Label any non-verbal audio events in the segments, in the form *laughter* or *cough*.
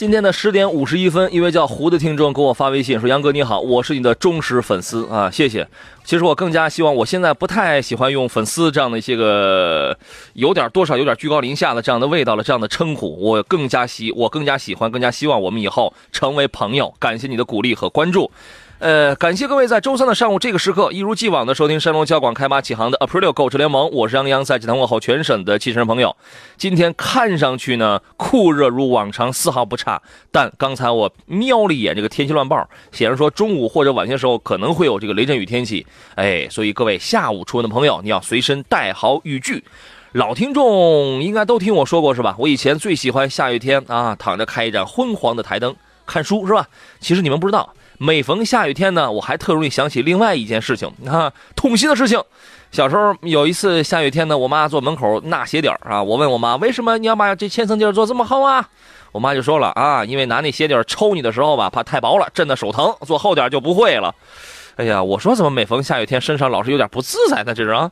今天的十点五十一分，一位叫胡的听众给我发微信说：“杨哥你好，我是你的忠实粉丝啊，谢谢。其实我更加希望，我现在不太喜欢用粉丝这样的一些个有点多少有点居高临下的这样的味道了这样的称呼，我更加喜我更加喜欢，更加希望我们以后成为朋友。感谢你的鼓励和关注。”呃，感谢各位在周三的上午这个时刻一如既往的收听山东交广开发启航的 Aprilio 购车联盟，我是杨洋，在济南问候全省的汽车人朋友。今天看上去呢酷热如往常，丝毫不差。但刚才我瞄了一眼这个天气乱报，显示说中午或者晚些时候可能会有这个雷阵雨天气。哎，所以各位下午出门的朋友，你要随身带好雨具。老听众应该都听我说过是吧？我以前最喜欢下雨天啊，躺着开一盏昏黄的台灯看书是吧？其实你们不知道。每逢下雨天呢，我还特容易想起另外一件事情啊，痛心的事情。小时候有一次下雨天呢，我妈坐门口纳鞋底儿啊，我问我妈为什么你要把这千层底做这么厚啊？我妈就说了啊，因为拿那鞋底抽你的时候吧，怕太薄了，震得手疼，做厚点就不会了。哎呀，我说怎么每逢下雨天身上老是有点不自在呢？这是啊。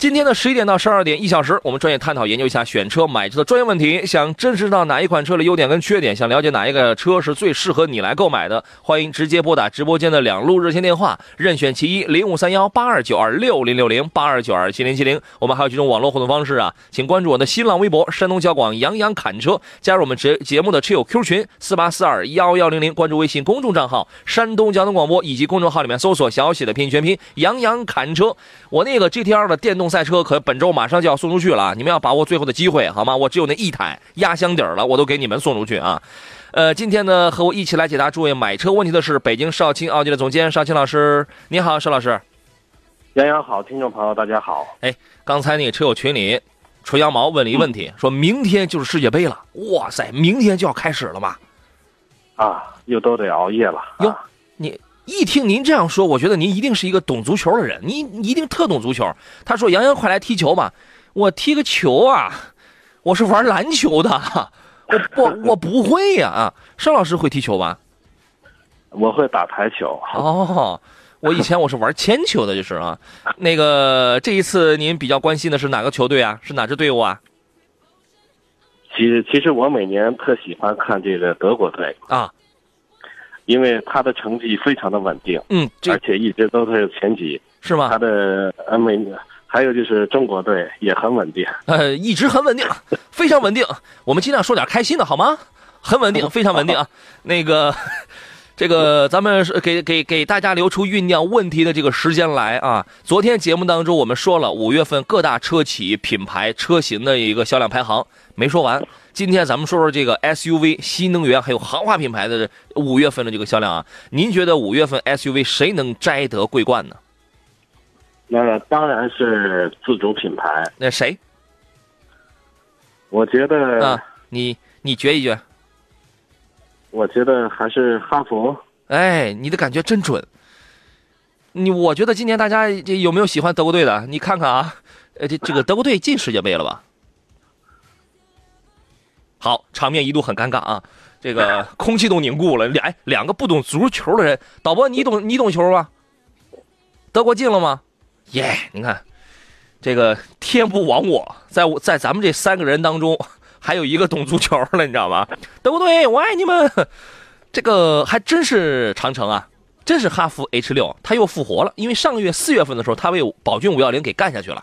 今天的十一点到十二点一小时，我们专业探讨研究一下选车买车的专业问题。想真实知道哪一款车的优点跟缺点，想了解哪一个车是最适合你来购买的，欢迎直接拨打直播间的两路热线电话，任选其一：零五三幺八二九二六零六零八二九二七零七零。我们还有几种网络互动方式啊，请关注我的新浪微博山东交广杨洋侃车，加入我们节节目的车友 Q 群四八四二幺幺零零，关注微信公众账号山东交通广播以及公众号里面搜索小写的拼音全拼杨洋侃车。我那个 GTR 的电动。赛车可本周马上就要送出去了，你们要把握最后的机会，好吗？我只有那一台压箱底儿了，我都给你们送出去啊！呃，今天呢，和我一起来解答诸位买车问题的是北京少卿奥迪的总监少卿老师，你好，邵老师。杨洋好，听众朋友大家好。哎，刚才那个车友群里，纯羊毛问了一个问题，说明天就是世界杯了，哇塞，明天就要开始了吗？啊，又都得熬夜了。哟，你。一听您这样说，我觉得您一定是一个懂足球的人，您一定特懂足球。他说：“杨洋，快来踢球吧！我踢个球啊，我是玩篮球的，我不 *laughs* 我不会呀啊！邵老师会踢球吧？我会打台球。哦，我以前我是玩铅球的，就是啊。那个这一次您比较关心的是哪个球队啊？是哪支队伍啊？其实其实我每年特喜欢看这个德国队啊。”因为他的成绩非常的稳定，嗯，而且一直都是前几，是吗？他的呃美，还有就是中国队也很稳定，呃，一直很稳定，*laughs* 非常稳定。我们尽量说点开心的好吗？很稳定，*laughs* 非常稳定啊。那个，*laughs* 这个咱们是给给给大家留出酝酿问题的这个时间来啊。昨天节目当中我们说了五月份各大车企品牌车型的一个销量排行，没说完。今天咱们说说这个 SUV 新能源还有豪华品牌的五月份的这个销量啊，您觉得五月份 SUV 谁能摘得桂冠呢？那当然是自主品牌。那谁？我觉得啊，你你决一决。我觉得还是哈弗。哎，你的感觉真准。你我觉得今年大家这有没有喜欢德国队的？你看看啊，呃，这这个德国队进世界杯了吧？好，场面一度很尴尬啊，这个 *laughs* 空气都凝固了。两两个不懂足球的人，导播你懂你懂球吗？德国进了吗？耶！你看，这个天不亡我，在我在咱们这三个人当中，还有一个懂足球了，你知道吗？德国队，我爱你们！这个还真是长城啊，真是哈弗 H 六，他又复活了。因为上个月四月份的时候，他被宝骏五幺零给干下去了，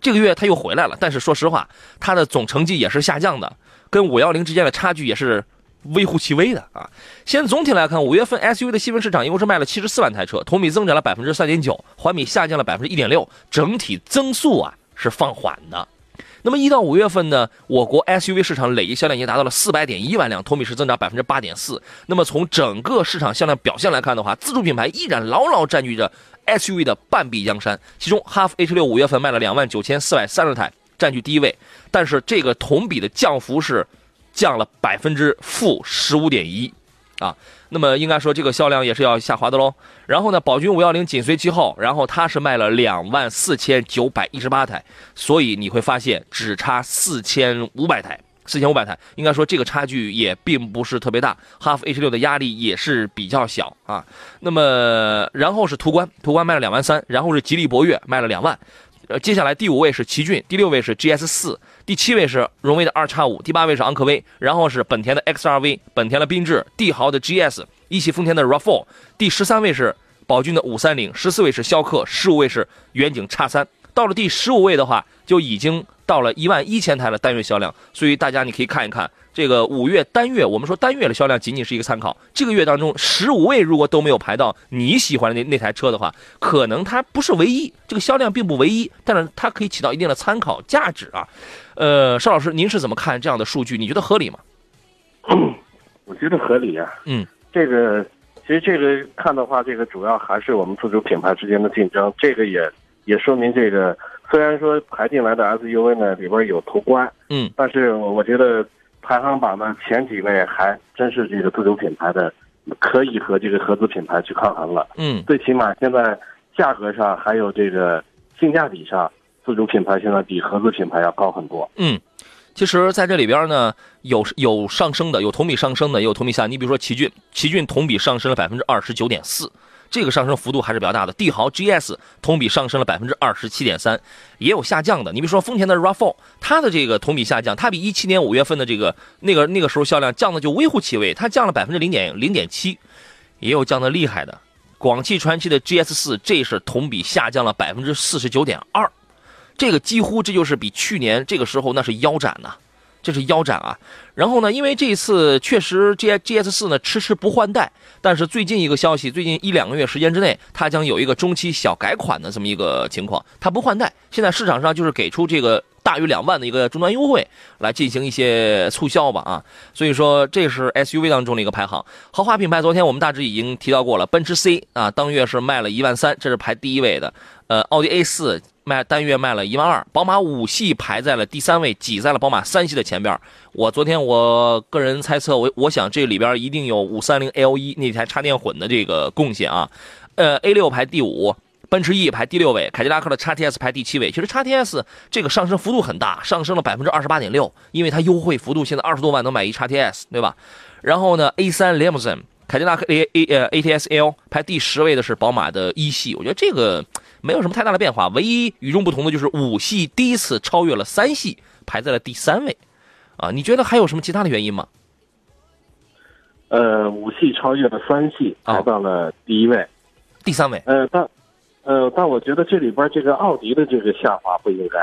这个月他又回来了。但是说实话，他的总成绩也是下降的。跟五幺零之间的差距也是微乎其微的啊。先总体来看，五月份 SUV 的细分市场一共是卖了七十四万台车，同比增长了百分之三点九，环比下降了百分之一点六，整体增速啊是放缓的。那么一到五月份呢，我国 SUV 市场累计销量已经达到了四百点一万辆，同比是增长百分之八点四。那么从整个市场销量表现来看的话，自主品牌依然牢牢占据着 SUV 的半壁江山。其中，哈弗 H 六五月份卖了两万九千四百三十台，占据第一位。但是这个同比的降幅是降了百分之负十五点一，啊。那么应该说这个销量也是要下滑的喽。然后呢，宝骏五幺零紧随其后，然后它是卖了两万四千九百一十八台，所以你会发现只差四千五百台，四千五百台，应该说这个差距也并不是特别大。哈弗 H 六的压力也是比较小啊。那么然后是途观，途观卖了两万三，然后是吉利博越卖了两万，呃，接下来第五位是奇骏，第六位是 GS 四。第七位是荣威的二叉五，第八位是昂科威，然后是本田的 XRV，本田的缤智，帝豪的 GS，一汽丰田的 RAV4，第十三位是宝骏的五三零，十四位是逍客，十五位是远景叉三。到了第十五位的话，就已经到了一万一千台的单月销量，所以大家你可以看一看。这个五月单月，我们说单月的销量仅仅是一个参考。这个月当中，十五位如果都没有排到你喜欢的那那台车的话，可能它不是唯一，这个销量并不唯一，但是它可以起到一定的参考价值啊。呃，邵老师，您是怎么看这样的数据？你觉得合理吗？我觉得合理啊。嗯，这个其实这个看的话，这个主要还是我们自主品牌之间的竞争。这个也也说明，这个虽然说排进来的 SUV 呢里边有途观，嗯，但是我觉得。排行榜的前几位还真是这个自主品牌的，可以和这个合资品牌去抗衡了。嗯，最起码现在价格上还有这个性价比上，自主品牌现在比合资品牌要高很多。嗯，其实在这里边呢，有有上升的，有同比上升的，也有同比下。你比如说奇骏，奇骏同比上升了百分之二十九点四。这个上升幅度还是比较大的，帝豪 GS 同比上升了百分之二十七点三，也有下降的。你比如说丰田的 RAV4，它的这个同比下降，它比一七年五月份的这个那个那个时候销量降的就微乎其微，它降了百分之零点零点七，也有降的厉害的。广汽传祺的 GS 四，这是同比下降了百分之四十九点二，这个几乎这就是比去年这个时候那是腰斩呐。这是腰斩啊，然后呢，因为这一次确实 G G S 四呢迟迟不换代，但是最近一个消息，最近一两个月时间之内，它将有一个中期小改款的这么一个情况，它不换代，现在市场上就是给出这个大于两万的一个终端优惠来进行一些促销吧啊，所以说这是 S U V 当中的一个排行，豪华品牌昨天我们大致已经提到过了，奔驰 C 啊当月是卖了一万三，这是排第一位的，呃，奥迪 A 四。卖单月卖了一万二，宝马五系排在了第三位，挤在了宝马三系的前边。我昨天我个人猜测，我我想这里边一定有五三零 L 一那台插电混的这个贡献啊。呃，A 六排第五，奔驰 E 排第六位，凯迪拉克的叉 T S 排第七位。其实叉 T S 这个上升幅度很大，上升了百分之二十八点六，因为它优惠幅度现在二十多万能买一叉 T S，对吧？然后呢，A 三 Limousine，凯迪拉克 A A 呃 A T S L 排第十位的是宝马的一系，我觉得这个。没有什么太大的变化，唯一与众不同的就是五系第一次超越了三系，排在了第三位，啊，你觉得还有什么其他的原因吗？呃，五系超越了三系，排到了第一位，第三位。呃，但，呃，但我觉得这里边这个奥迪的这个下滑不应该，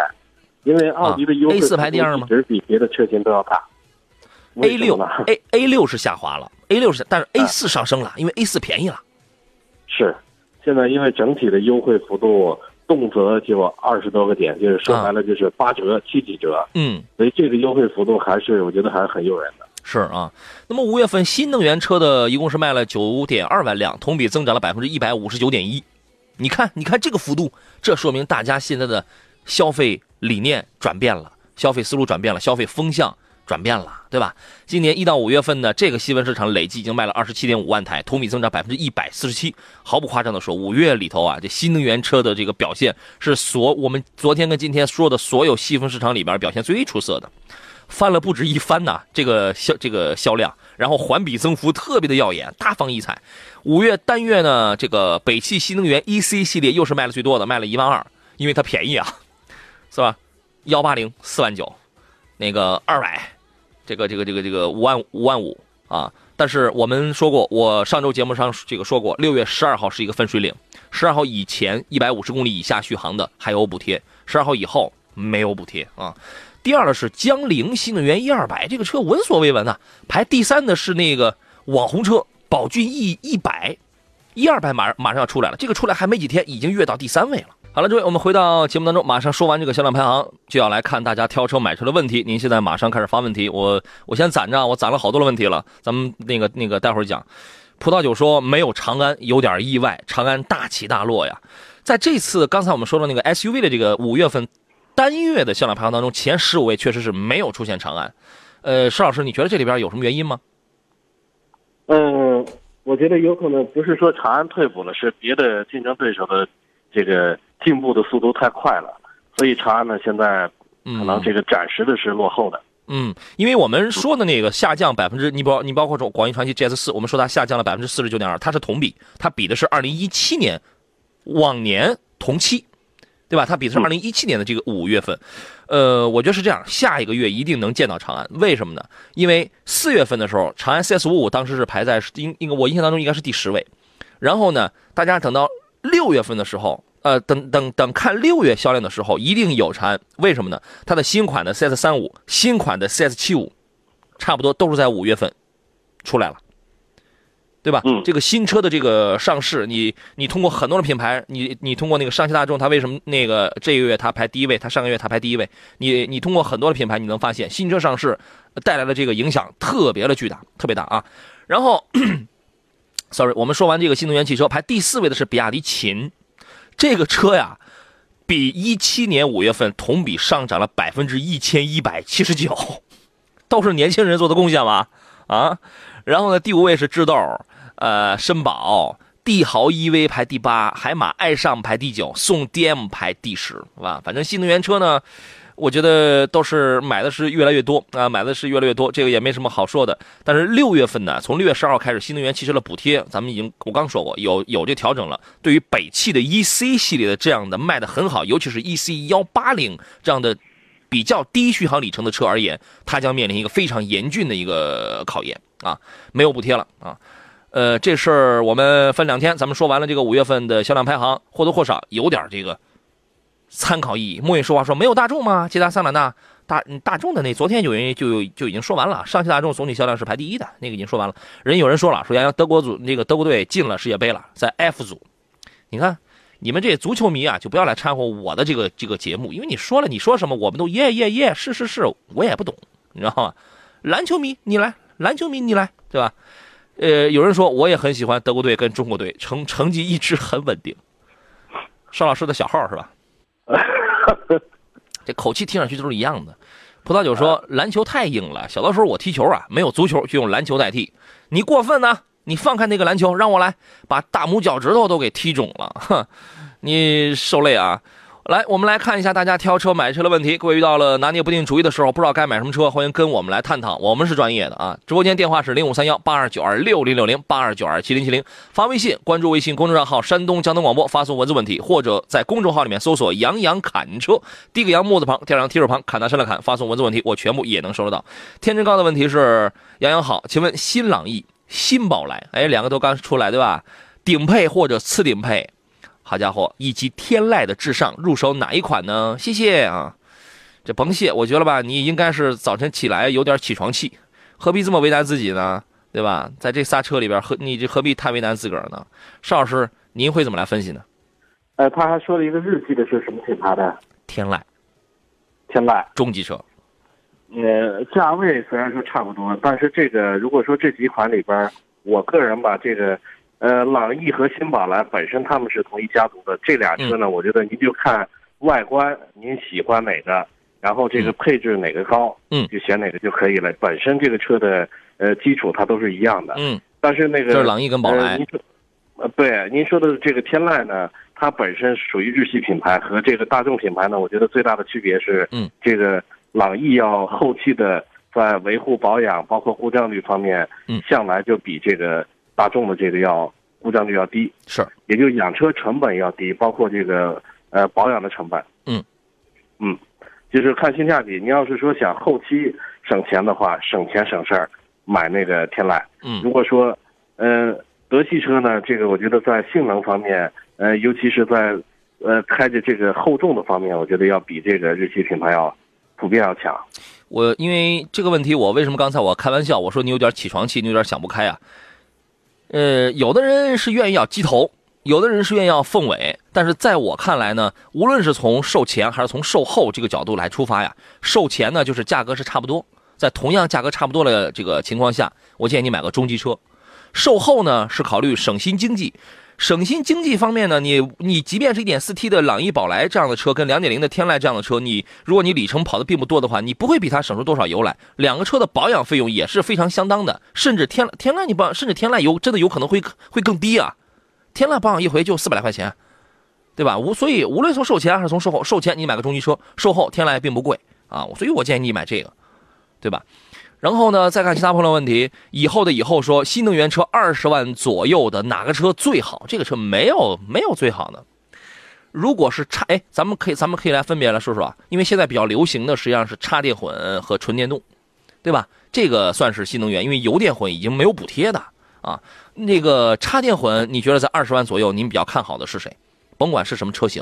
因为奥迪的优惠 A 四排第二吗？其实比别的车型都要大。A 六，A A 六是下滑了，A 六是，但是 A 四上升了，因为 A 四便宜了。是。现在因为整体的优惠幅度动辄就二十多个点，就是说白了就是八折、七几折，嗯，所以这个优惠幅度还是我觉得还是很诱人的。是啊，那么五月份新能源车的一共是卖了九点二万辆，同比增长了百分之一百五十九点一。你看，你看这个幅度，这说明大家现在的消费理念转变了，消费思路转变了，消费风向。转变了，对吧？今年一到五月份呢，这个细分市场累计已经卖了二十七点五万台，同比增长百分之一百四十七。毫不夸张的说，五月里头啊，这新能源车的这个表现是所我们昨天跟今天说的所有细分市场里边表现最出色的，翻了不止一番呐。这个销这个销量，然后环比增幅特别的耀眼，大放异彩。五月单月呢，这个北汽新能源 EC 系列又是卖了最多的，卖了一万二，因为它便宜啊，是吧？幺八零四万九，那个二百。这个这个这个这个五万五万五啊！但是我们说过，我上周节目上这个说过，六月十二号是一个分水岭，十二号以前一百五十公里以下续航的还有补贴，十二号以后没有补贴啊。第二的是江铃新能源一二百，这个车闻所未闻啊。排第三的是那个网红车宝骏 E 一百，一二百马马上要出来了，这个出来还没几天，已经跃到第三位了。好了，诸位，我们回到节目当中，马上说完这个销量排行，就要来看大家挑车买车的问题。您现在马上开始发问题，我我先攒着，我攒了好多的问题了，咱们那个那个待会儿讲。葡萄酒说没有长安，有点意外，长安大起大落呀。在这次刚才我们说的那个 SUV 的这个五月份单月的销量排行当中，前十五位确实是没有出现长安。呃，石老师，你觉得这里边有什么原因吗？嗯，我觉得有可能不是说长安退步了，是别的竞争对手的这个进步的速度太快了，所以长安呢现在可能这个暂时的是落后的。嗯，因为我们说的那个下降百分之，你包你包括说广义传祺 GS 四，我们说它下降了百分之四十九点二，它是同比，它比的是二零一七年往年同期，对吧？它比的是二零一七年的这个五月份。呃，我觉得是这样，下一个月一定能见到长安，为什么呢？因为四月份的时候，长安 CS 五五当时是排在应应该我印象当中应该是第十位，然后呢，大家等到六月份的时候。呃，等等等，看六月销量的时候，一定有长安。为什么呢？它的新款的 CS 三五，新款的 CS 七五，差不多都是在五月份出来了，对吧？嗯。这个新车的这个上市，你你通过很多的品牌，你你通过那个上汽大众，它为什么那个这个月它排第一位，它上个月它排第一位？你你通过很多的品牌，你能发现新车上市带来的这个影响特别的巨大，特别大啊。然后，*coughs* sorry，我们说完这个新能源汽车，排第四位的是比亚迪秦。这个车呀，比一七年五月份同比上涨了百分之一千一百七十九，都是年轻人做的贡献吧？啊，然后呢，第五位是智豆，呃，绅宝，帝豪 EV 排第八，海马爱上排第九，宋 DM 排第十，是吧？反正新能源车呢。我觉得都是买的是越来越多啊，买的是越来越多，这个也没什么好说的。但是六月份呢，从六月十二号开始，新能源汽车的补贴，咱们已经我刚说过，有有这调整了。对于北汽的 EC 系列的这样的卖的很好，尤其是 EC 幺八零这样的比较低续航里程的车而言，它将面临一个非常严峻的一个考验啊，没有补贴了啊。呃，这事儿我们分两天，咱们说完了这个五月份的销量排行，或多或少有点这个。参考意义。莫云说话说没有大众吗？捷达、桑塔纳、大大众的那昨天有人就就已经说完了。上汽大众总体销量是排第一的，那个已经说完了。人有人说了，说杨洋德国组那个德国队进了世界杯了，在 F 组。你看你们这些足球迷啊，就不要来掺和我的这个这个节目，因为你说了你说什么，我们都耶耶耶，是是是，我也不懂，你知道吗？篮球迷你来，篮球迷你来，对吧？呃，有人说我也很喜欢德国队跟中国队，成成绩一直很稳定。邵老师的小号是吧？*laughs* 这口气听上去都是一样的。葡萄酒说篮球太硬了，小的时候我踢球啊，没有足球就用篮球代替。你过分呢？你放开那个篮球，让我来把大拇脚趾头都给踢肿了，哼，你受累啊！来，我们来看一下大家挑车买车的问题。各位遇到了拿捏不定主意的时候，不知道该买什么车，欢迎跟我们来探讨。我们是专业的啊！直播间电话是零五三幺八二九二六零六零八二九二七零七零，发微信关注微信公众账号山东交通广播，发送文字问题，或者在公众号里面搜索杨洋侃车，第一个杨木字旁，第二个提手旁，侃大山的侃，发送文字问题，我全部也能收得到。天真高的问题是杨洋好，请问新朗逸、新宝来，哎，两个都刚出来对吧？顶配或者次顶配？好家伙，以及天籁的至上，入手哪一款呢？谢谢啊，这甭谢，我觉得吧，你应该是早晨起来有点起床气，何必这么为难自己呢？对吧？在这仨车里边，何你这何必太为难自个儿呢？邵老师，您会怎么来分析呢？呃，他还说了一个日系的是什么品牌的？天籁，天籁中级车。呃，价位虽然说差不多，但是这个如果说这几款里边，我个人吧，这个。呃，朗逸和新宝来本身他们是同一家族的，这俩车呢，我觉得您就看外观，您喜欢哪个，然后这个配置哪个高，嗯，就选哪个就可以了。本身这个车的呃基础它都是一样的，嗯，但是那个就是朗逸跟宝来，呃，对，您说的这个天籁呢，它本身属于日系品牌，和这个大众品牌呢，我觉得最大的区别是，嗯，这个朗逸要后期的在维护保养，包括故障率方面，嗯，向来就比这个。大众的这个要故障率要低，是，也就养车成本要低，包括这个呃保养的成本。嗯，嗯，就是看性价比。你要是说想后期省钱的话，省钱省事儿，买那个天籁。嗯，如果说，呃，德系车呢，这个我觉得在性能方面，呃，尤其是在呃开着这个厚重的方面，我觉得要比这个日系品牌要普遍要强。我因为这个问题，我为什么刚才我开玩笑，我说你有点起床气，你有点想不开啊？呃，有的人是愿意要鸡头，有的人是愿意要凤尾，但是在我看来呢，无论是从售前还是从售后这个角度来出发呀，售前呢就是价格是差不多，在同样价格差不多的这个情况下，我建议你买个中级车。售后呢是考虑省心经济。省心经济方面呢，你你即便是一点四 T 的朗逸、宝来这样的车，跟两点零的天籁这样的车，你如果你里程跑的并不多的话，你不会比它省出多少油来。两个车的保养费用也是非常相当的，甚至天天籁你保，甚至天籁油真的有可能会会更低啊。天籁保养一回就四百来块钱，对吧？无所以无论从售前还是从售后，售前你买个中级车，售后天籁并不贵啊，所以我建议你买这个，对吧？然后呢，再看其他朋友问题。以后的以后说，新能源车二十万左右的哪个车最好？这个车没有没有最好的。如果是插，哎，咱们可以咱们可以来分别来说说啊。因为现在比较流行的实际上是插电混和纯电动，对吧？这个算是新能源，因为油电混已经没有补贴的啊。那个插电混，你觉得在二十万左右，您比较看好的是谁？甭管是什么车型。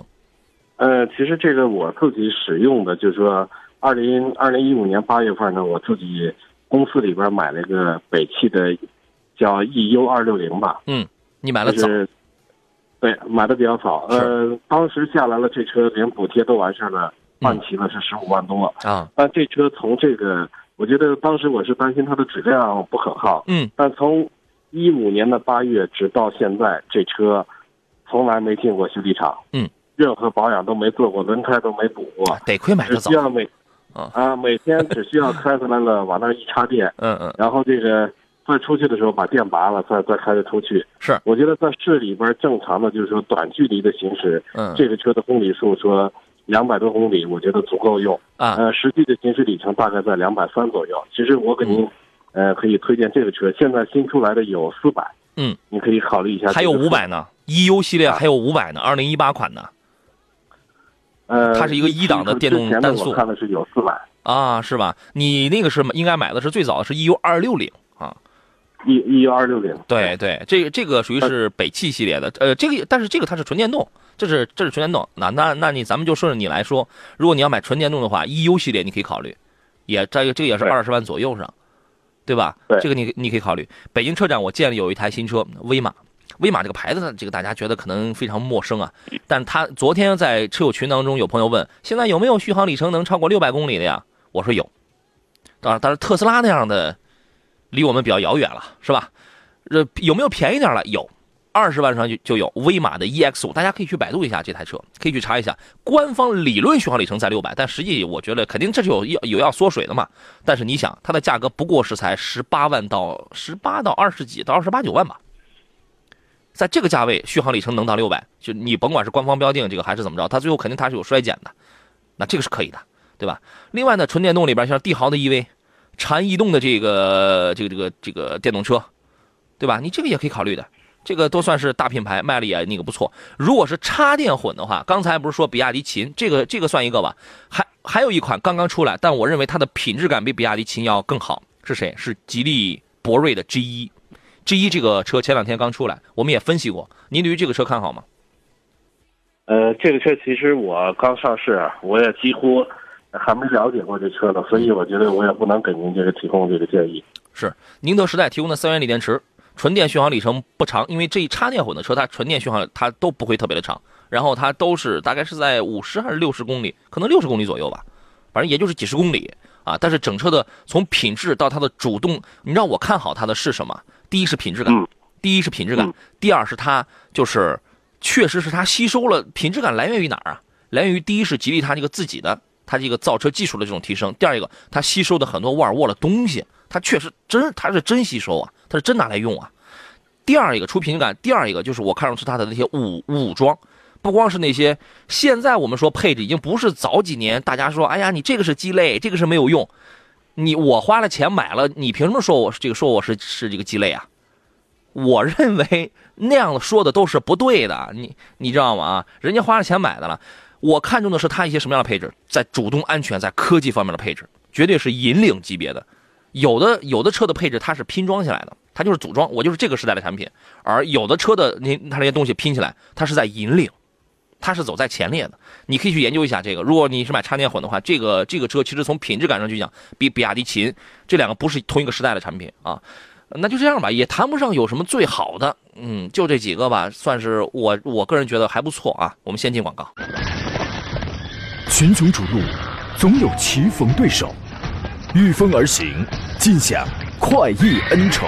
呃，其实这个我自己使用的，就是说，二零二零一五年八月份呢，我自己。公司里边买了一个北汽的，叫 EU 二六零吧。嗯，你买了早。对，买的比较早。呃，当时下来了，这车连补贴都完事了，办齐了是十五万多。啊。但这车从这个，我觉得当时我是担心它的质量不可靠。嗯。但从一五年的八月直到现在，这车从来没进过修理厂。嗯。任何保养都没做过，轮胎都没补过。得亏买的早。需要每。啊每天只需要开回来了，往那一插电，*laughs* 嗯嗯，然后这个再出去的时候把电拔了，再再开着出去。是，我觉得在市里边正常的就是说短距离的行驶，嗯，这个车的公里数说两百多公里，我觉得足够用。啊，呃，实际的行驶里程大概在两百三左右。其实我给您，呃，可以推荐这个车，现在新出来的有四百，嗯，你可以考虑一下。还有五百呢，EU 系列还有五百呢，二零一八款的。呃，它是一个一档的电动单速。我看的是有四百。啊，是吧？你那个是应该买的是最早的是 EU 二六零啊，E EU 二六零。对对，这个这个属于是北汽系列的，呃，这个但是这个它是纯电动，这是这是纯电动。那那那你咱们就顺着你来说，如果你要买纯电动的话，EU 系列你可以考虑，也这个这个也是二十万左右上，对吧？对，这个你你可以考虑。北京车展我见了有一台新车威马，威马这个牌子呢，这个大家觉得可能非常陌生啊，但他昨天在车友群当中有朋友问，现在有没有续航里程能超过六百公里的呀？我说有，当然，但是特斯拉那样的离我们比较遥远了，是吧？这有没有便宜点了？有，二十万上就就有威马的 EX 五，大家可以去百度一下这台车，可以去查一下，官方理论续航里程在六百，但实际我觉得肯定这是有要有要缩水的嘛。但是你想，它的价格不过是才十八万到十八到二十几到二十八九万吧，在这个价位，续航里程能到六百，就你甭管是官方标定这个还是怎么着，它最后肯定它是有衰减的，那这个是可以的。对吧？另外呢，纯电动里边像帝豪的 EV，长安逸动的这个这个这个这个电动车，对吧？你这个也可以考虑的，这个都算是大品牌，卖的也那个不错。如果是插电混的话，刚才不是说比亚迪秦，这个这个算一个吧？还还有一款刚刚出来，但我认为它的品质感比比亚迪秦要更好，是谁？是吉利博瑞的 G 一，G 一这个车前两天刚出来，我们也分析过。您对于这个车看好吗？呃，这个车其实我刚上市，我也几乎。还没了解过这车呢，所以我觉得我也不能给您这个提供这个建议。是宁德时代提供的三元锂电池，纯电续航里程不长，因为这一插电混的车，它纯电续航它都不会特别的长，然后它都是大概是在五十还是六十公里，可能六十公里左右吧，反正也就是几十公里啊。但是整车的从品质到它的主动，你让我看好它的是什么？第一是品质感，第一是品质感，第二是它就是确实是它吸收了品质感来源于哪儿啊？来源于第一是吉利它这个自己的。它这个造车技术的这种提升，第二一个，它吸收的很多沃尔沃的东西，它确实真，它是真吸收啊，它是真拿来用啊。第二一个出品质感，第二一个就是我看上去它的那些武武装，不光是那些现在我们说配置已经不是早几年大家说，哎呀，你这个是鸡肋，这个是没有用，你我花了钱买了，你凭什么说我这个说我是是这个鸡肋啊？我认为那样说的都是不对的，你你知道吗？啊，人家花了钱买的了。我看中的是它一些什么样的配置，在主动安全、在科技方面的配置，绝对是引领级别的。有的有的车的配置它是拼装起来的，它就是组装，我就是这个时代的产品。而有的车的那它那些东西拼起来，它是在引领，它是走在前列的。你可以去研究一下这个。如果你是买插电混的话，这个这个车其实从品质感上去讲，比比亚迪秦这两个不是同一个时代的产品啊。那就这样吧，也谈不上有什么最好的，嗯，就这几个吧，算是我我个人觉得还不错啊。我们先进广告。群雄逐鹿，总有棋逢对手，御风而行，尽享快意恩仇。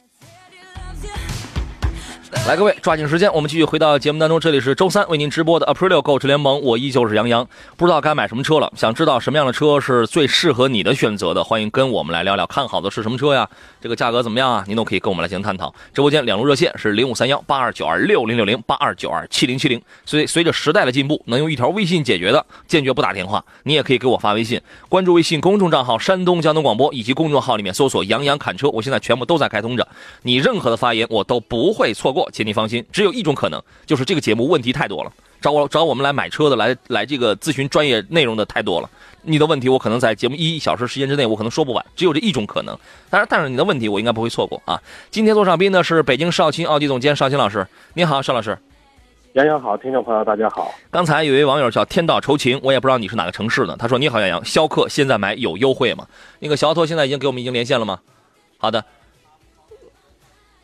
来，各位，抓紧时间，我们继续回到节目当中。这里是周三为您直播的 Aprilio 购车联盟，我依旧是杨洋。不知道该买什么车了，想知道什么样的车是最适合你的选择的，欢迎跟我们来聊聊，看好的是什么车呀？这个价格怎么样啊？您都可以跟我们来进行探讨。直播间两路热线是零五三幺八二九二六零六零八二九二七零七零。随随着时代的进步，能用一条微信解决的，坚决不打电话。你也可以给我发微信，关注微信公众账号山东交通广播以及公众号里面搜索杨洋侃车，我现在全部都在开通着，你任何的发言我都不会错过。请你放心，只有一种可能，就是这个节目问题太多了，找我找我们来买车的，来来这个咨询专业内容的太多了。你的问题我可能在节目一小时时间之内，我可能说不完，只有这一种可能。但是，但是你的问题我应该不会错过啊。今天做上宾的是北京少卿奥迪总监邵青老师，你好，邵老师。杨洋好，听众朋友大家好。刚才有一位网友叫天道酬勤，我也不知道你是哪个城市的，他说你好，杨洋，逍客现在买有优惠吗？那个小奥拓现在已经给我们已经连线了吗？好的。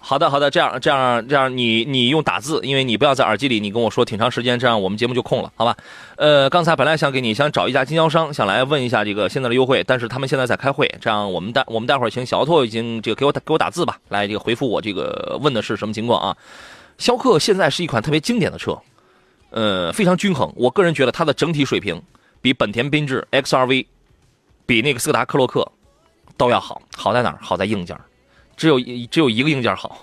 好的，好的，这样，这样，这样，你你用打字，因为你不要在耳机里，你跟我说挺长时间，这样我们节目就空了，好吧？呃，刚才本来想给你想找一家经销商，想来问一下这个现在的优惠，但是他们现在在开会，这样我们待我们待会儿请小奥拓已经这个给我给我打字吧，来这个回复我这个问的是什么情况啊？逍客现在是一款特别经典的车，呃，非常均衡，我个人觉得它的整体水平比本田缤智 XRV，比那个斯柯达克洛克都要好，好在哪儿？好在硬件。只有一只有一个硬件好，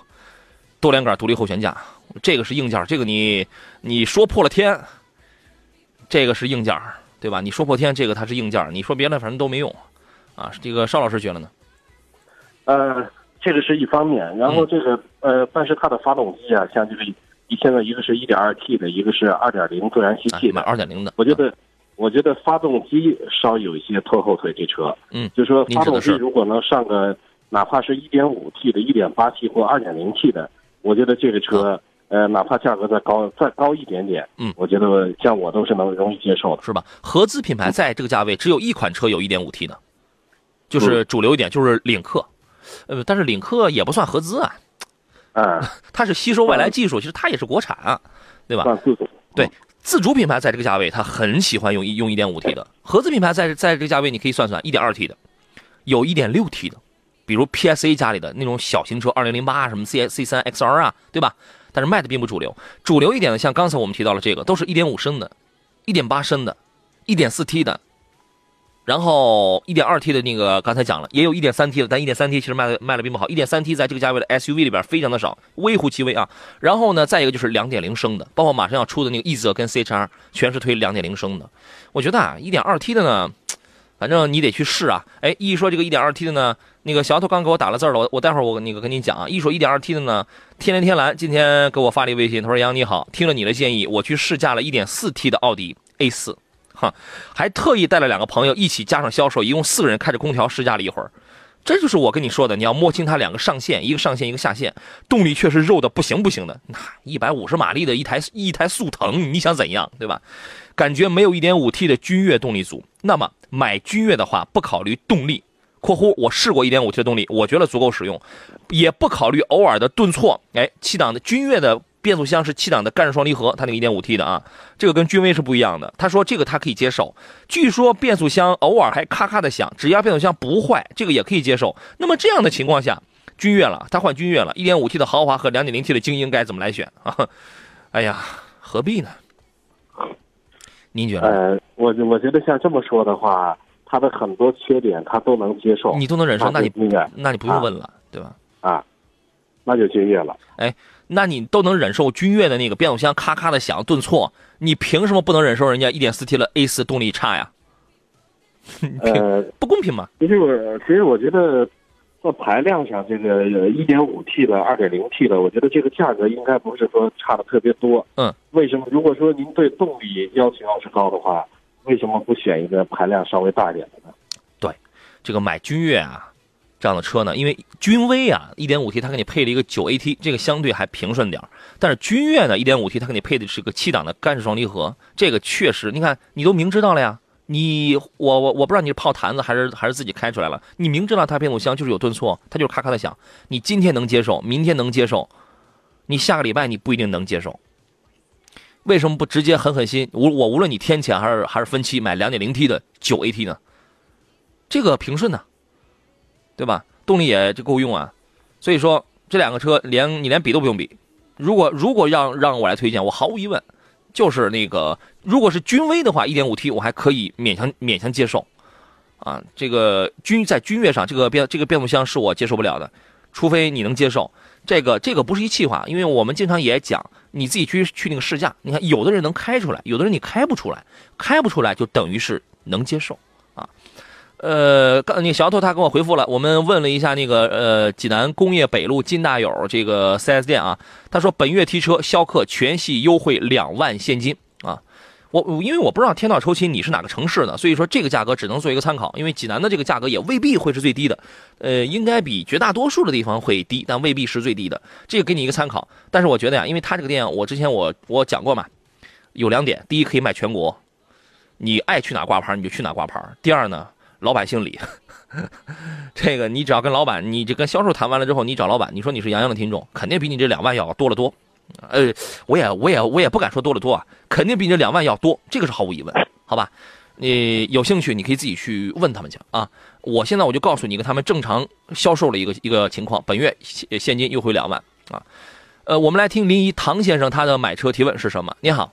多连杆独立后悬架，这个是硬件，这个你你说破了天，这个是硬件，对吧？你说破天，这个它是硬件，你说别的反正都没用，啊，这个邵老师觉得呢？呃，这个是一方面，然后这个呃，但是它的发动机啊，像就是你现在一个是一点二 T 的，一个是二点零自然吸气的，二点零的，我觉得我觉得发动机稍有一些拖后腿，这车，嗯，就说发动机如果能上个。哪怕是一点五 T 的、一点八 T 或二点零 T 的，我觉得这个车，呃，哪怕价格再高再高一点点，嗯，我觉得像我都是能容易接受的，是吧？合资品牌在这个价位只有一款车有一点五 T 的，就是主流一点，就是领克，呃，但是领克也不算合资啊，嗯，*laughs* 它是吸收外来技术，其实它也是国产啊，对吧？算自主，对，自主品牌在这个价位，它很喜欢用用一点五 T 的，合资品牌在在这个价位，你可以算算一点二 T 的，有一点六 T 的。比如 PSA 家里的那种小型车，二零零八什么 C C 三 XR 啊，对吧？但是卖的并不主流。主流一点的，像刚才我们提到了这个，都是一点五升的，一点八升的，一点四 T 的，然后一点二 T 的那个刚才讲了，也有一点三 T 的，但一点三 T 其实卖的卖的并不好。一点三 T 在这个价位的 SUV 里边非常的少，微乎其微啊。然后呢，再一个就是两点零升的，包括马上要出的那个 E 泽跟 CHR，全是推两点零升的。我觉得啊，一点二 T 的呢。反正你得去试啊！哎，一说这个一点二 T 的呢，那个小丫头刚给我打了字了，我我待会儿我那个跟你讲啊。一说一点二 T 的呢，天天天蓝今天给我发了一微信，他说杨你好，听了你的建议，我去试驾了一点四 T 的奥迪 A 四，哈，还特意带了两个朋友一起加上销售，一共四个人开着空调试驾了一会儿。这就是我跟你说的，你要摸清它两个上限，一个上限一个下限，动力确实肉的不行不行的，那一百五十马力的一台一台速腾，你想怎样，对吧？感觉没有一点五 T 的君越动力足，那么买君越的话，不考虑动力（括弧我试过一点五 T 的动力，我觉得足够使用），也不考虑偶尔的顿挫。哎，七档的君越的变速箱是七档的干式双离合，它那个一点五 T 的啊，这个跟君威是不一样的。他说这个他可以接受，据说变速箱偶尔还咔咔的响，只要变速箱不坏，这个也可以接受。那么这样的情况下，君越了，他换君越了，一点五 T 的豪华和两点零 T 的精英该怎么来选啊？*laughs* 哎呀，何必呢？您觉得？呃，我我觉得像这么说的话，他的很多缺点他都能接受，你都能忍受，那你应该，那你不用问了，对吧？啊，那就君越了。哎，那你都能忍受君越的那个变速箱咔咔的响顿挫，你凭什么不能忍受人家一点四 T 的 A 四动力差呀？*laughs* 呃，不公平嘛。其实我其实我觉得，那排量上，这个一点五 T 的、二点零 T 的，我觉得这个价格应该不是说差的特别多。嗯，为什么？如果说您对动力要求要是高的话，为什么不选一个排量稍微大一点的呢？对，这个买君越啊这样的车呢，因为君威啊一点五 T 它给你配了一个九 AT，这个相对还平顺点但是君越呢一点五 T 它给你配的是个七档的干式双离合，这个确实，你看你都明知道了呀。你我我我不知道你是泡坛子还是还是自己开出来了。你明知道它变速箱就是有顿挫，它就是咔咔的响。你今天能接受，明天能接受，你下个礼拜你不一定能接受。为什么不直接狠狠心？无我无论你天钱还是还是分期买两点零 T 的九 AT 呢？这个平顺呢，对吧？动力也就够用啊。所以说这两个车连你连比都不用比。如果如果让让我来推荐，我毫无疑问。就是那个，如果是君威的话，一点五 T 我还可以勉强勉强接受，啊，这个君在君越上这个变这个变速箱是我接受不了的，除非你能接受。这个这个不是一气话，因为我们经常也讲，你自己去去那个试驾，你看有的人能开出来，有的人你开不出来，开不出来就等于是能接受。呃，刚那小头他给我回复了，我们问了一下那个呃济南工业北路金大友这个 4S 店啊，他说本月提车逍客全系优惠两万现金啊，我因为我不知道天道酬勤你是哪个城市的，所以说这个价格只能做一个参考，因为济南的这个价格也未必会是最低的，呃，应该比绝大多数的地方会低，但未必是最低的，这个给你一个参考。但是我觉得呀，因为他这个店我之前我我讲过嘛，有两点，第一可以卖全国，你爱去哪挂牌你就去哪挂牌，第二呢。老板姓李，*laughs* 这个你只要跟老板，你这跟销售谈完了之后，你找老板，你说你是杨洋的听众，肯定比你这两万要多得多。呃，我也我也我也不敢说多得多啊，肯定比你这两万要多，这个是毫无疑问，好吧？你有兴趣，你可以自己去问他们去啊。我现在我就告诉你一个他们正常销售的一个一个情况，本月现现金优惠两万啊。呃，我们来听临沂唐先生他的买车提问是什么？你好，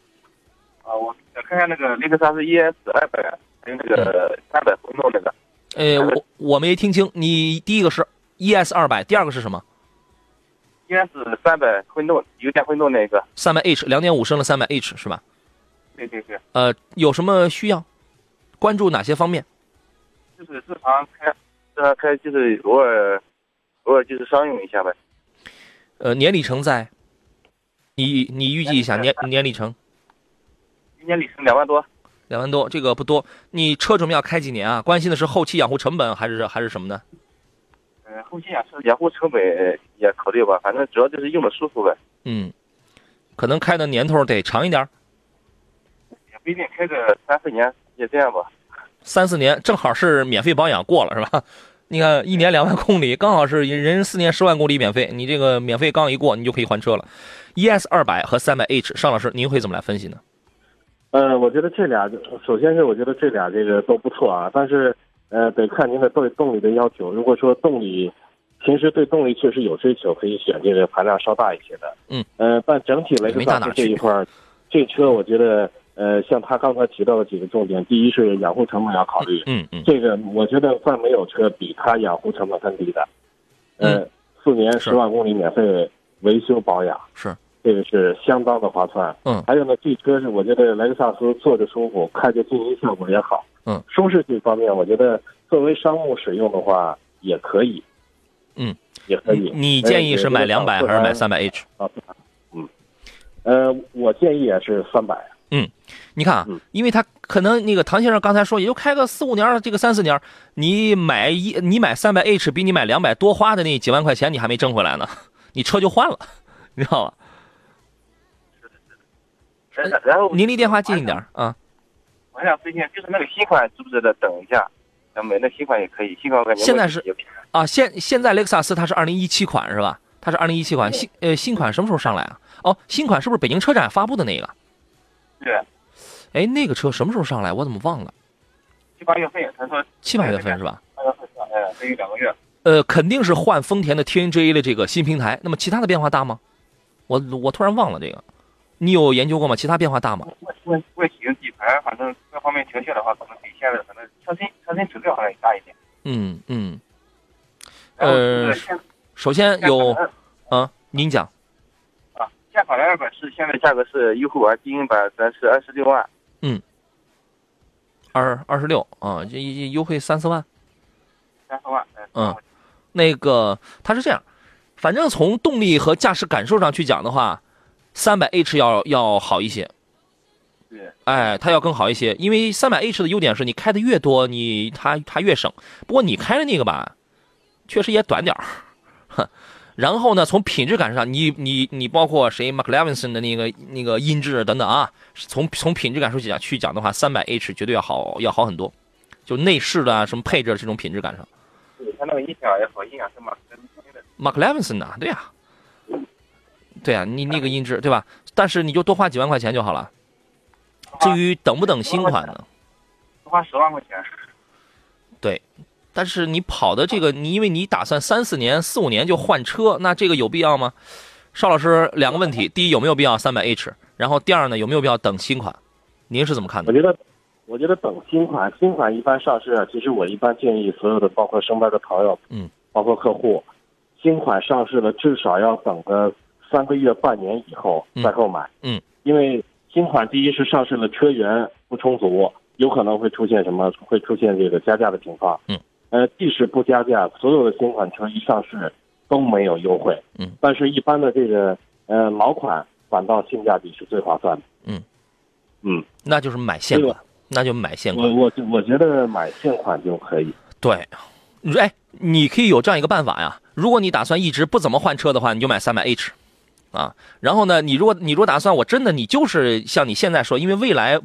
啊，我想看一下那个雷克萨斯 ES 二百。还有那个三百混动那个，呃，我我没听清，你第一个是 ES 二百，第二个是什么？ES 三百混动，油电混动那个。三百 H 两点五升的三百 H 是吧？对对对。呃，有什么需要？关注哪些方面？就是日常开，日常开就是偶尔，偶尔就是商用一下呗。呃，年里程在？你你预计一下年年里程？年里程两万多。两万多，这个不多。你车准备要开几年啊？关心的是后期养护成本还是还是什么呢？呃，后期养养护成本也考虑吧，反正主要就是用的舒服呗。嗯，可能开的年头得长一点。也不一定，开个三四年也这样吧。三四年正好是免费保养过了是吧？*laughs* 你看一年两万公里，刚好是人四年十万公里免费，你这个免费刚一过，你就可以换车了。ES 二百和三百 H，尚老师您会怎么来分析呢？呃，我觉得这俩，首先是我觉得这俩这个都不错啊，但是呃，得看您的对动力的要求。如果说动力，平时对动力确实有追求，可以选这个排量稍大一些的。嗯。呃，但整体雷克萨斯这一块，这车我觉得，呃，像他刚才提到的几个重点，第一是养护成本要考虑。嗯嗯。这个我觉得算没有车比它养护成本更低的。呃，四年十万公里免费维修保养。是。这个是相当的划算，嗯，还有呢，这车是我觉得雷克萨斯坐着舒服，开着静音效果也好，嗯，舒适性方面，我觉得作为商务使用的话也可以，嗯，也可以。你建议是买两百还是买三百 H？啊，嗯，呃，我建议也是三百。嗯，你看啊，因为他可能那个唐先生刚才说，也就开个四五年，这个三四年，你买一你买三百 H 比你买两百多花的那几万块钱，你还没挣回来呢，你车就换了，你知道吧？然后您离电话近一点啊！我想问一下，就是那个新款值不值得等一下？想买那新款也可以，新款我感觉现在是啊，现现在雷克萨斯它是二零一七款是吧？它是二零一七款新呃新款什么时候上来啊？哦，新款是不是北京车展发布的那个？对。哎，那个车什么时候上来？我怎么忘了？七八月份，他说七八月份是吧？八月份上，哎，还有两个月。呃，肯定是换丰田的 TNGA 的这个新平台。那么其他的变化大吗？我我突然忘了这个。你有研究过吗？其他变化大吗？问问体型底盘，反正各方面调校的话，可能比现在可能车身车身质量好像大一点。嗯嗯。呃，首先有，啊，您讲。啊，现款的二百是现在价格是优惠完精英版咱是二十六万。嗯。二二十六啊，这优惠三四万。三四万，嗯。那个它是这样，反正从动力和驾驶感受上去讲的话，三百 H 要要好一些。对，哎，它要更好一些，因为三百 H 的优点是你开的越多，你它它越省。不过你开的那个吧，确实也短点儿。哼，然后呢，从品质感上，你你你包括谁 m c l e v i n s o n 的那个那个音质等等啊，从从品质感受去讲去讲的话，三百 H 绝对要好要好很多，就内饰的啊什么配置这种品质感上。对，它那个音响也好，音响是马克的。m c l e v i n s o n 的，对呀、对啊、你那个音质对吧？但是你就多花几万块钱就好了。至于等不等新款呢？花十万块钱。对但是你跑的这个，你因为你打算三四年、四五年就换车，那这个有必要吗？邵老师，两个问题：第一，有没有必要三百 H？然后第二呢，有没有必要等新款？您是怎么看的？我觉得，我觉得等新款，新款一般上市啊，其实我一般建议所有的，包括身边的朋友，嗯，包括客户，新款上市了至少要等个三个月、半年以后嗯再购买，嗯，因为新款第一是上市的车源不充足，有可能会出现什么？会出现这个加价的情况，嗯，呃，即使不加价，所有的新款车一上市都没有优惠，嗯，但是一般的这个呃老款反倒性价比是最划算的，嗯，嗯。那就是买现款，那就买现款。我我我觉得买现款就可以。对，哎，你可以有这样一个办法呀。如果你打算一直不怎么换车的话，你就买三百 H，啊，然后呢，你如果你如果打算我真的你就是像你现在说，因为未来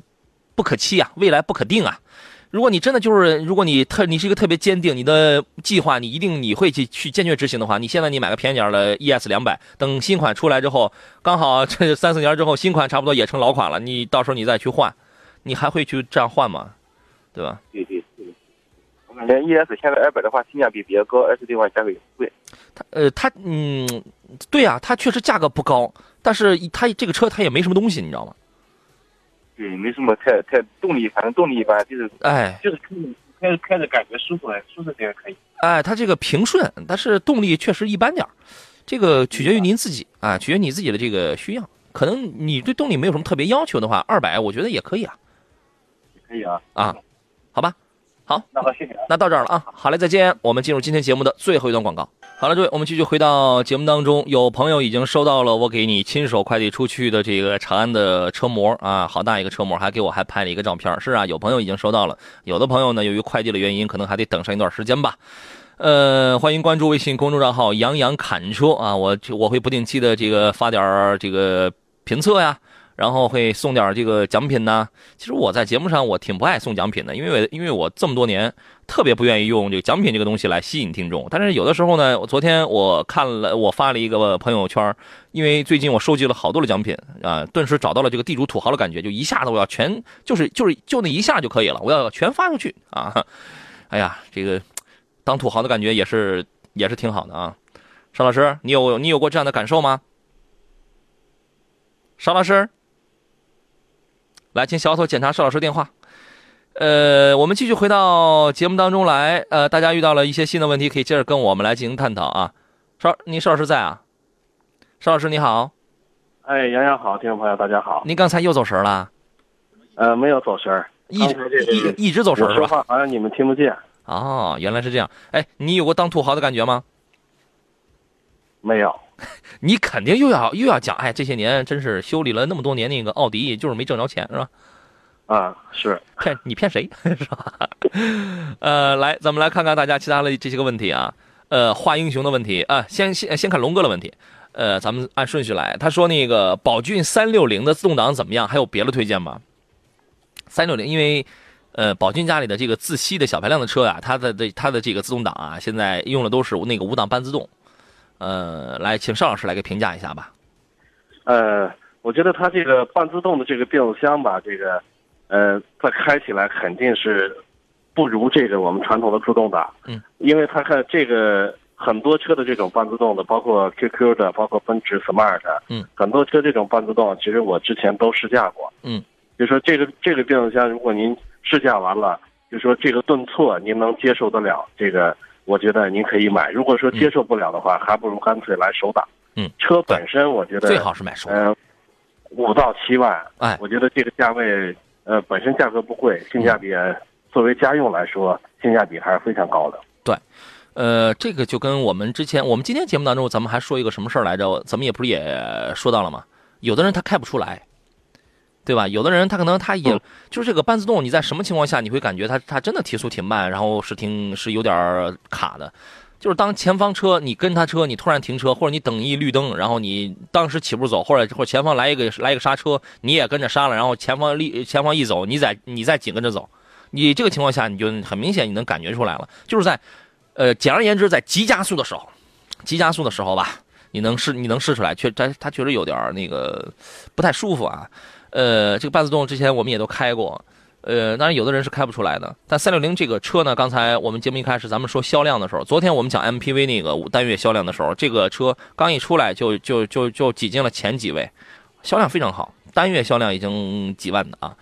不可期啊，未来不可定啊。如果你真的就是，如果你特你是一个特别坚定，你的计划你一定你会去去坚决执行的话，你现在你买个便宜点的 ES 两百，等新款出来之后，刚好这三四年之后新款差不多也成老款了，你到时候你再去换，你还会去这样换吗？对吧？对对对。我感觉 ES 现在二百的话性价比比较高，而且另外价格也不贵。呃，它嗯，对呀、它确实价格不高，但是它这个车它也没什么东西，你知道吗？对，没什么太太动力，反正动力一般，就是哎就是开着开着感觉舒服，舒适点可以。哎，它这个平顺，但是动力确实一般点儿，这个取决于您自己啊，取决于你自己的这个需要。可能你对动力没有什么特别要求的话，二百我觉得也可以啊可以啊。啊，好吧，那好，谢谢啊。那到这儿了啊，好嘞，再见。我们进入今天节目的最后一段广告。好了，各位，我们继续回到节目当中。有朋友已经收到了我给你亲手快递出去的这个长安的车模啊，好大一个车模，还给我还拍了一个照片。是啊，有朋友已经收到了，有的朋友呢，由于快递的原因，可能还得等上一段时间吧。呃，欢迎关注微信公众账号“杨洋侃车”啊，我我会不定期的这个发点这个评测呀，然后会送点这个奖品呐。其实我在节目上我挺不爱送奖品的，因为因为我这么多年特别不愿意用这个奖品这个东西来吸引听众。但是有的时候呢，我昨天我看了我发了一个朋友圈，因为最近我收集了好多的奖品啊，顿时找到了这个地主土豪的感觉，就一下子我要全就是就是就那一下就可以了，我要全发出去啊！*laughs* 哎呀，这个当土豪的感觉也是也是挺好的啊。邵老师，你有你有过这样的感受吗？邵老师，来，请小头检查邵老师电话。呃，我们继续回到节目当中来。呃，大家遇到了一些新的问题，可以接着跟我们来进行探讨啊。邵，您邵老师在啊？邵老师你好，哎，杨洋好，听众朋友大家好。您刚才又走神了，呃，没有走神儿，一直一一直走神我说是吧？话好像你们听不见。哦，原来是这样。哎，你有过当土豪的感觉吗？没有，*laughs* 你肯定又要又要讲，哎，这些年真是修理了那么多年那个奥迪，就是没挣着钱是吧？啊，是骗 *laughs* 你骗谁 *laughs* 是吧？呃，来，咱们来看看大家其他的这些个问题啊。呃，画英雄的问题啊，先先先看龙哥的问题。呃，咱们按顺序来。他说那个宝骏三六零的自动挡怎么样？还有别的推荐吗？三六零，因为呃，宝骏家里的这个自吸的小排量的车啊、它的这它的这个自动挡啊，现在用的都是那个五档半自动。呃，来，请邵老师来给评价一下吧。呃，我觉得它这个半自动的这个变速箱吧，这个呃，它开起来肯定是不如这个我们传统的自动挡。嗯，因为它看这个很多车的这种半自动的，包括 QQ 的，包括奔驰 Smart，嗯，很多车这种半自动，其实我之前都试驾过。嗯，就说这个这个变速箱，如果您试驾完了，就说这个顿挫您能接受得了，这个我觉得您可以买。如果说接受不了的话，还不如干脆来手档。嗯，车本身我觉得最好是买手挡。呃，五到七万，哎我觉得这个价位，呃，本身价格不贵，性价比、作为家用来说，性价比还是非常高的。对呃，这个就跟我们之前，我们今天节目当中，咱们还说一个什么事儿来着？咱们也不是也说到了吗？有的人他开不出来，对吧？有的人他可能他也、嗯就是这个半自动，你在什么情况下你会感觉它它真的提速挺慢，然后是挺是有点儿卡的？就是当前方车你跟他车，你突然停车，或者你等一绿灯，然后你当时起步走，或者或者前方来一个来一个刹车，你也跟着刹了，然后前方立前方一走，你在你再紧跟着走，你这个情况下你就很明显你能感觉出来了，就是在呃简而言之，在急加速的时候，急加速的时候吧，你能试你能试出来，确它它确实有点儿那个不太舒服啊。呃，这个半自动之前我们也都开过，呃，当然有的人是开不出来的。但三六零这个车呢，刚才我们节目一开始咱们说销量的时候，昨天我们讲 MPV 那个单月销量的时候，这个车刚一出来就就就就挤进了前几位，销量非常好，单月销量已经几万的啊。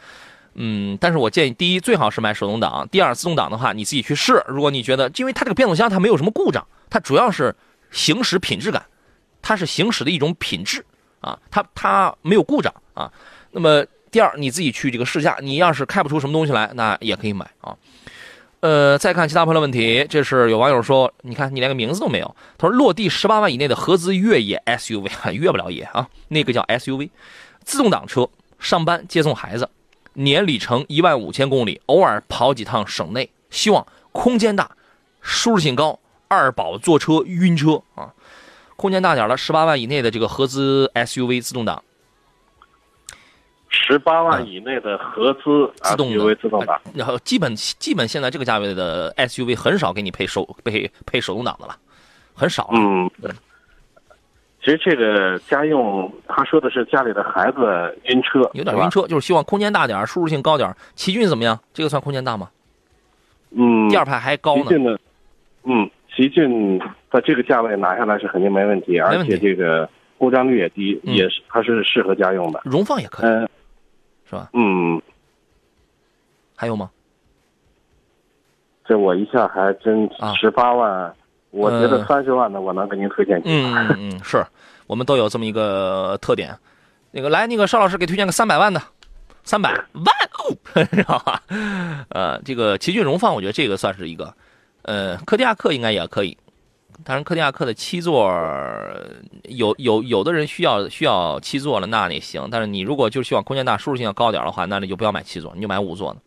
嗯，但是我建议，第一最好是买手动挡，第二自动挡的话你自己去试。如果你觉得，因为它这个变速箱它没有什么故障，它主要是行驶品质感，它是行驶的一种品质啊，它它没有故障啊。那么第二，你自己去这个试驾，你要是开不出什么东西来，那也可以买啊。呃，再看其他朋友的问题，这是有网友说，你看你连个名字都没有，他说落地十八万以内的合资越野 SUV，越不了野啊，那个叫 SUV，自动挡车，上班接送孩子，年里程一万五千公里，偶尔跑几趟省内，希望空间大，舒适性高，二宝坐车晕车啊，空间大点了十八万以内的这个合资 SUV 自动挡。十八万以内的合资自动的 SUV 自动挡，然后基本基本现在这个价位的 SUV 很少给你配手配配手动挡的了，很少了。嗯，其实这个家用，他说的是家里的孩子晕车，有点晕。车，就是希望空间大点儿，舒适性高点。奇骏怎么样？这个算空间大吗？嗯，第二排还高呢。奇骏的，嗯，奇骏在这个价位拿下来是肯定没问题，而且这个故障率也低，嗯也是它是适合家用的。荣放也可以，嗯是吧？嗯，还有吗？这我一下还真啊十八万，我觉得呃三十万的我能给您推荐几嗯款。嗯嗯，是我们都有这么一个特点。那个来，那个邵老师给推荐个三百万的，三百万哦，*laughs* 知道吧？呃，这个奇骏荣放，我觉得这个算是一个，呃，柯迪亚克应该也可以。当然，柯迪亚克的七座有有有的人需要需要七座了，那也行。但是你如果就是希望空间大、舒适性要高点的话，那你就不要买七座，你就买五座的，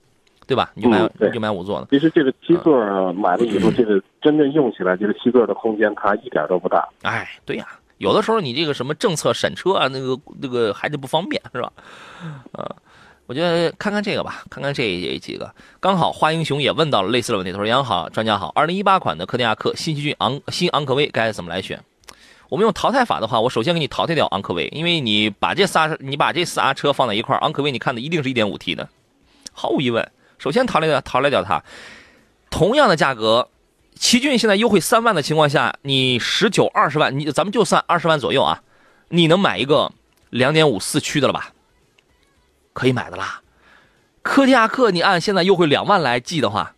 对吧？你就买、嗯你就买五座的。其实这个七座儿买了以后，这个真正用起来，这个七座的空间它一点都不大。哎，对呀、有的时候你这个什么政策审车啊，那个那个还得不方便，是吧？呃，我觉得看看这个吧，看看这几个。刚好花英雄也问到了类似的问题，他说：“杨好，专家好，二零一八款的柯迪亚克新奇骏昂新昂科威该怎么来选？”我们用淘汰法的话，我首先给你淘汰掉昂科威，因为你把这仨你把这仨车放在一块，昂科威你看的一定是一点五 T 的，毫无疑问。首先淘汰掉淘汰掉它，同样的价格，奇骏现在优惠三万的情况下，你十九二十万，你咱们就算二十万左右啊，你能买一个两点五四驱的了吧？可以买的啦。柯迪亚克，你按现在优惠两万来计的话，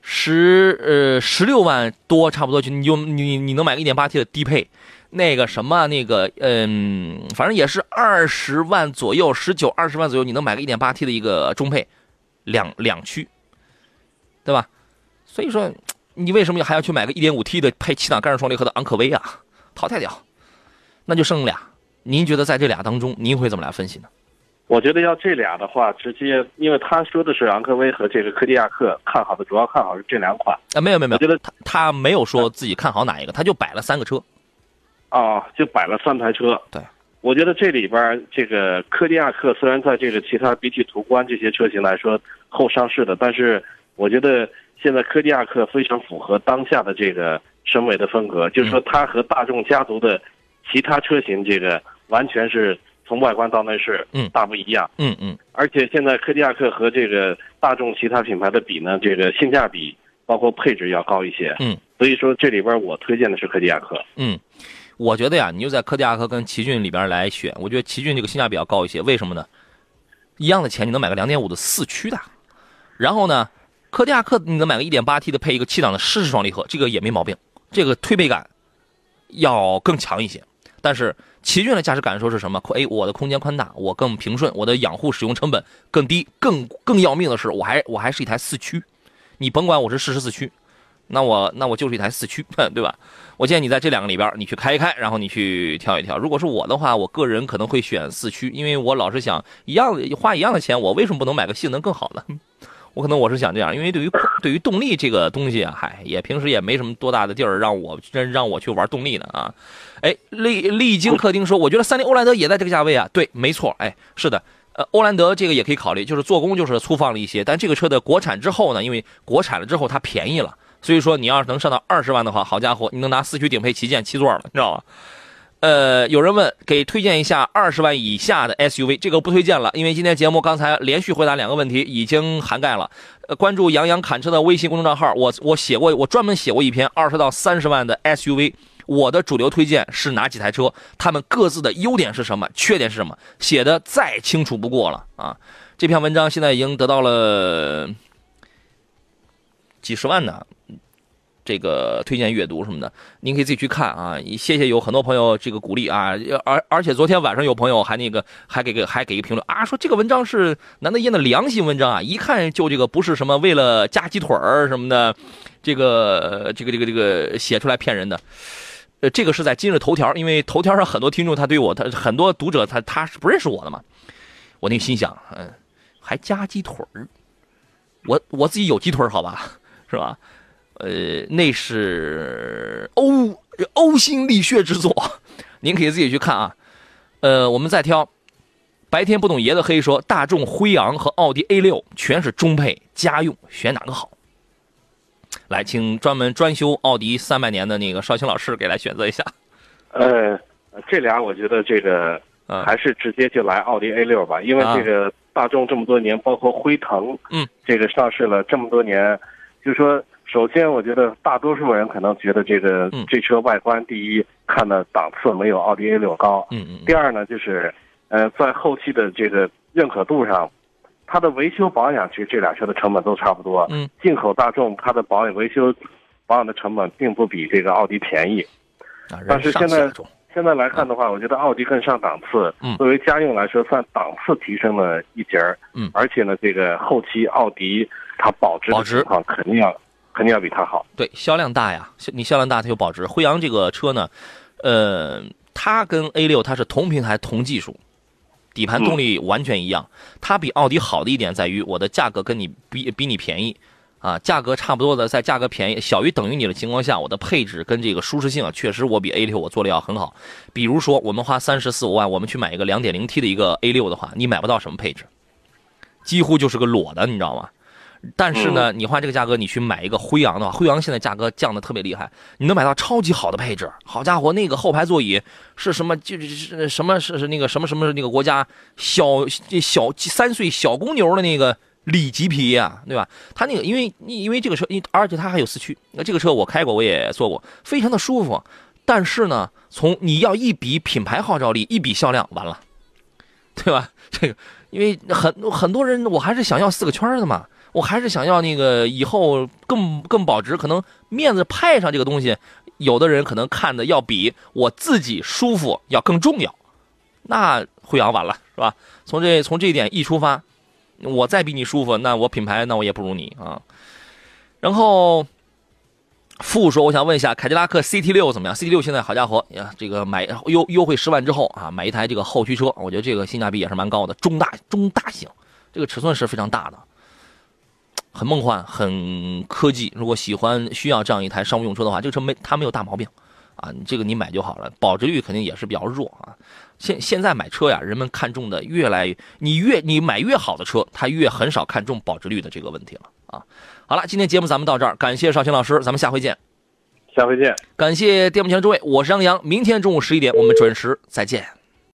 十呃十六万多差不多就你就你你能买个一点八 T 的低配，那个什么那个嗯，反正也是二十万左右，十九二十万左右，你能买个一点八 T 的一个中配，两两驱，对吧？所以说，你为什么还要去买个一点五 T 的配七档干式双离合的昂科威啊？淘汰掉，那就剩俩。您觉得在这俩当中，您会怎么来分析呢？我觉得要这俩的话，直接因为他说的是昂科威和这个科迪亚克，看好的主要看好是这两款啊，没有没有没有，我觉得他他没有说自己看好哪一个，他就摆了三个车。啊，就摆了三台车。对，我觉得这里边这个科迪亚克虽然在这个其他比起途观这些车型来说后上市的，但是我觉得现在科迪亚克非常符合当下的这个审美的风格，就是说它和大众家族的其他车型这个完全是从外观到内饰嗯大不一样。嗯嗯而且现在柯迪亚克和这个大众其他品牌的比呢，这个性价比包括配置要高一些。嗯，所以说这里边我推荐的是柯迪亚克。嗯，我觉得呀，你就在柯迪亚克跟奇骏里边来选，我觉得奇骏这个性价比要高一些。为什么呢？一样的钱，你能买个两点五的四驱的，然后呢，柯迪亚克你能买个一点八 T 的配一个七档的湿式双离合，这个也没毛病，这个推背感要更强一些。但是奇骏的驾驶感受是什么？哎，我的空间宽大，我更平顺，我的养护使用成本更低，更更要命的是，我还我还是一台四驱，你甭管我是适时四驱，那我那我就是一台四驱，*laughs* 对吧？我建议你在这两个里边，你去开一开，然后你去挑一挑。如果是我的话，我个人可能会选四驱，因为我老是想一样花一样的钱，我为什么不能买个性能更好的？我可能我是想这样，因为对于对于动力这个东西啊，嗨，也平时也没什么多大的地儿让我真让我去玩动力的啊。哎，历历经客厅说，我觉得三菱欧蓝德也在这个价位啊。对，没错，哎，是的，呃，欧蓝德这个也可以考虑，就是做工就是粗放了一些，但这个车的国产之后呢，因为国产了之后它便宜了，所以说你要是能上到二十万的话，好家伙，你能拿四驱顶配旗舰七座了，你知道吗？呃，有人问给推荐一下二十万以下的 SUV，这个不推荐了，因为今天节目刚才连续回答两个问题已经涵盖了。呃，关注杨洋侃车的微信公众账号，我我写过，我专门写过一篇二十到三十万的 SUV，我的主流推荐是哪几台车，他们各自的优点是什么，缺点是什么，写的再清楚不过了啊。这篇文章现在已经得到了几十万呢。这个推荐阅读什么的，您可以自己去看啊。谢谢有很多朋友这个鼓励啊，而而且昨天晚上有朋友还那个还给个还给一个评论啊，说这个文章是难得一见的良心文章啊，一看就这个不是什么为了夹鸡腿儿什么的，这个这个这个这个写出来骗人的。呃，这个是在今日头条，因为头条上很多听众他对我他很多读者他他是不认识我的嘛，我那心想，嗯，还夹鸡腿儿，我我自己有鸡腿儿好吧，是吧？呃，那是呕呕心沥血之作，您可以自己去看啊。呃，我们再挑，白天不懂爷的黑说，大众辉昂和奥迪 A 六全是中配家用，选哪个好？来，请专门专修奥迪三百年的那个绍兴老师给来选择一下。呃，这俩我觉得这个还是直接就来奥迪 A 六吧，因为这个大众这么多年，包括辉腾，嗯，这个上市了这么多年，就说。首先，我觉得大多数人可能觉得这个这车外观，第一看的档次没有奥迪 A 六高。嗯嗯。第二呢，就是呃，在后期的这个认可度上，它的维修保养其实这俩车的成本都差不多。嗯。进口大众它的保养维修保养的成本并不比这个奥迪便宜。啊，但是现在现在来看的话，我觉得奥迪更上档次。嗯。作为家用来说，算档次提升了一截儿。嗯。而且呢，这个后期奥迪它保值的情况肯定要。肯定要比它好，对，销量大呀，你销量大，它有保值。辉昂这个车呢，呃，它跟 A 六它是同平台同技术，底盘动力完全一样。它比奥迪好的一点在于，我的价格跟你比比你便宜，啊，价格差不多的，在价格便宜小于等于你的情况下，我的配置跟这个舒适性啊，确实我比 A 六我做的要很好。比如说，我们花三十四五万，我们去买一个两点零 T 的一个 A 六的话，你买不到什么配置，几乎就是个裸的，你知道吗？但是呢，你花这个价格，你去买一个辉昂的话，辉昂现在价格降的特别厉害，你能买到超级好的配置。好家伙，那个后排座椅是什么？就是什么是是那个什么什么那个国家小小三岁小公牛的那个里脊皮呀，对吧？它那个因为因为这个车，而且它还有四驱。那这个车我开过，我也坐过，非常的舒服。但是呢，从你要一比品牌号召力，一比销量，完了，对吧？这个因为很很多人，我还是想要四个圈的嘛。我还是想要那个以后更更保值，可能面子派上这个东西，有的人可能看的要比我自己舒服要更重要，那辉昂完了是吧？从这从这一点一出发，我再比你舒服，那我品牌那我也不如你啊。然后富说，我想问一下，凯迪拉克 CT 六怎么样？CT 六现在好家伙呀，这个买优优惠十万之后啊，买一台这个后驱车，我觉得这个性价比也是蛮高的，中大中大型，这个尺寸是非常大的。很梦幻，很科技。如果喜欢需要这样一台商务用车的话，这个车没它没有大毛病，啊，这个你买就好了。保值率肯定也是比较弱啊。现现在买车呀，人们看重的越来越，你越你买越好的车，他越很少看重保值率的这个问题了啊。好了，今天节目咱们到这儿，感谢少卿老师，咱们下回见。下回见。感谢电幕前的诸位，我是杨洋，明天中午十一点我们准时再见。